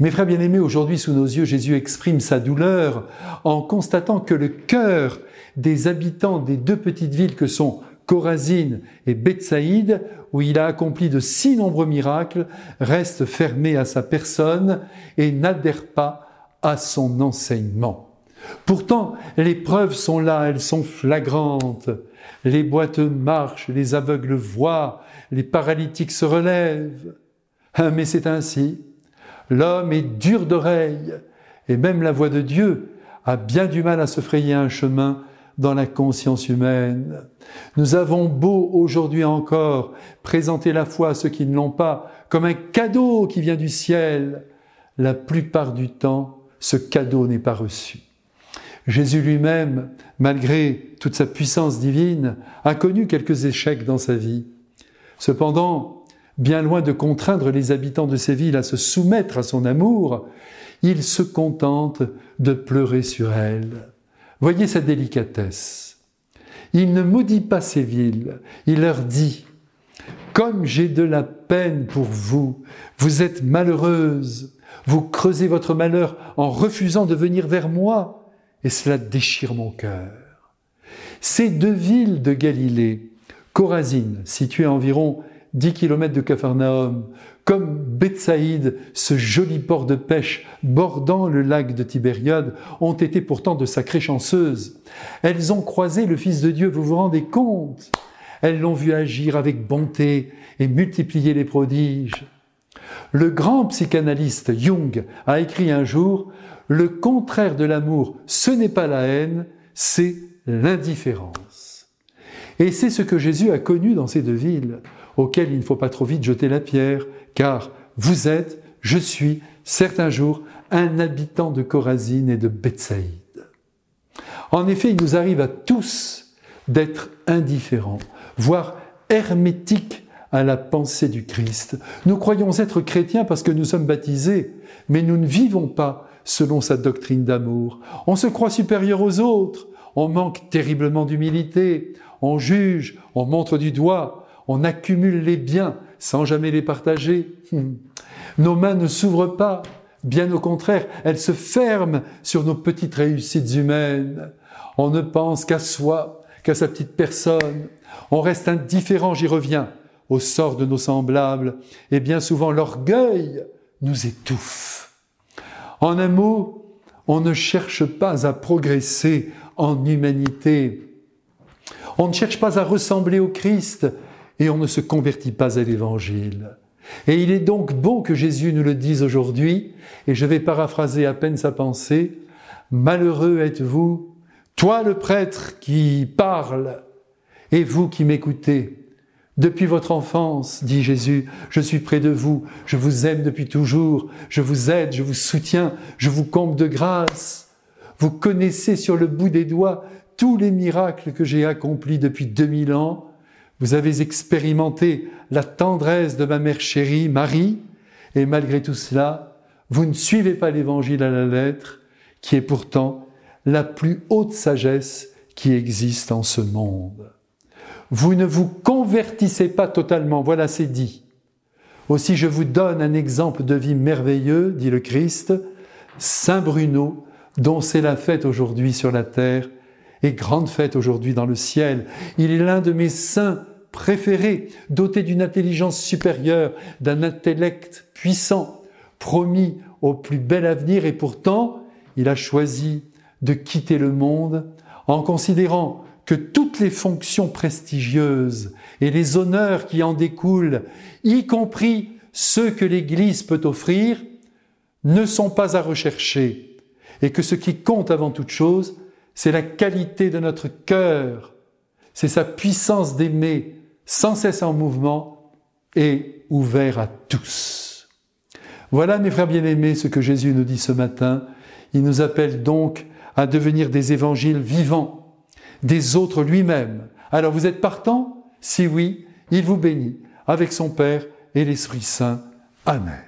Mes frères bien-aimés, aujourd'hui sous nos yeux, Jésus exprime sa douleur en constatant que le cœur des habitants des deux petites villes que sont Corazine et Bethsaïde, où il a accompli de si nombreux miracles, reste fermé à sa personne et n'adhère pas à son enseignement. Pourtant, les preuves sont là, elles sont flagrantes. Les boîtes marchent, les aveugles voient, les paralytiques se relèvent. Ah, mais c'est ainsi. L'homme est dur d'oreille, et même la voix de Dieu a bien du mal à se frayer un chemin dans la conscience humaine. Nous avons beau aujourd'hui encore présenter la foi à ceux qui ne l'ont pas comme un cadeau qui vient du ciel, la plupart du temps, ce cadeau n'est pas reçu. Jésus lui-même, malgré toute sa puissance divine, a connu quelques échecs dans sa vie. Cependant, bien loin de contraindre les habitants de ces villes à se soumettre à son amour, il se contente de pleurer sur elles. Voyez sa délicatesse. Il ne maudit pas ces villes, il leur dit, Comme j'ai de la peine pour vous, vous êtes malheureuses, vous creusez votre malheur en refusant de venir vers moi, et cela déchire mon cœur. Ces deux villes de Galilée, Corazine, située à environ 10 kilomètres de Capharnaüm, comme Bethsaïde, ce joli port de pêche bordant le lac de Tibériade, ont été pourtant de sacrées chanceuses. Elles ont croisé le Fils de Dieu, vous vous rendez compte? Elles l'ont vu agir avec bonté et multiplier les prodiges. Le grand psychanalyste Jung a écrit un jour Le contraire de l'amour, ce n'est pas la haine, c'est l'indifférence. Et c'est ce que Jésus a connu dans ces deux villes auquel il ne faut pas trop vite jeter la pierre, car vous êtes, je suis, certains jours, un habitant de Corazine et de Bethsaïde. En effet, il nous arrive à tous d'être indifférents, voire hermétiques à la pensée du Christ. Nous croyons être chrétiens parce que nous sommes baptisés, mais nous ne vivons pas selon sa doctrine d'amour. On se croit supérieur aux autres, on manque terriblement d'humilité, on juge, on montre du doigt, on accumule les biens sans jamais les partager. Nos mains ne s'ouvrent pas, bien au contraire, elles se ferment sur nos petites réussites humaines. On ne pense qu'à soi, qu'à sa petite personne. On reste indifférent, j'y reviens, au sort de nos semblables, et bien souvent l'orgueil nous étouffe. En un mot, on ne cherche pas à progresser en humanité. On ne cherche pas à ressembler au Christ, et on ne se convertit pas à l'Évangile. Et il est donc bon que Jésus nous le dise aujourd'hui, et je vais paraphraser à peine sa pensée, Malheureux êtes-vous, toi le prêtre qui parle, et vous qui m'écoutez. Depuis votre enfance, dit Jésus, je suis près de vous, je vous aime depuis toujours, je vous aide, je vous soutiens, je vous comble de grâce. Vous connaissez sur le bout des doigts tous les miracles que j'ai accomplis depuis 2000 ans, vous avez expérimenté la tendresse de ma mère chérie, Marie, et malgré tout cela, vous ne suivez pas l'évangile à la lettre, qui est pourtant la plus haute sagesse qui existe en ce monde. Vous ne vous convertissez pas totalement, voilà c'est dit. Aussi je vous donne un exemple de vie merveilleux, dit le Christ, Saint Bruno, dont c'est la fête aujourd'hui sur la terre, et grande fête aujourd'hui dans le ciel. Il est l'un de mes saints préférés, doté d'une intelligence supérieure, d'un intellect puissant, promis au plus bel avenir, et pourtant, il a choisi de quitter le monde en considérant que toutes les fonctions prestigieuses et les honneurs qui en découlent, y compris ceux que l'Église peut offrir, ne sont pas à rechercher, et que ce qui compte avant toute chose, c'est la qualité de notre cœur, c'est sa puissance d'aimer, sans cesse en mouvement et ouvert à tous. Voilà, mes frères bien-aimés, ce que Jésus nous dit ce matin. Il nous appelle donc à devenir des évangiles vivants, des autres lui-même. Alors vous êtes partant Si oui, il vous bénit avec son Père et l'Esprit Saint. Amen.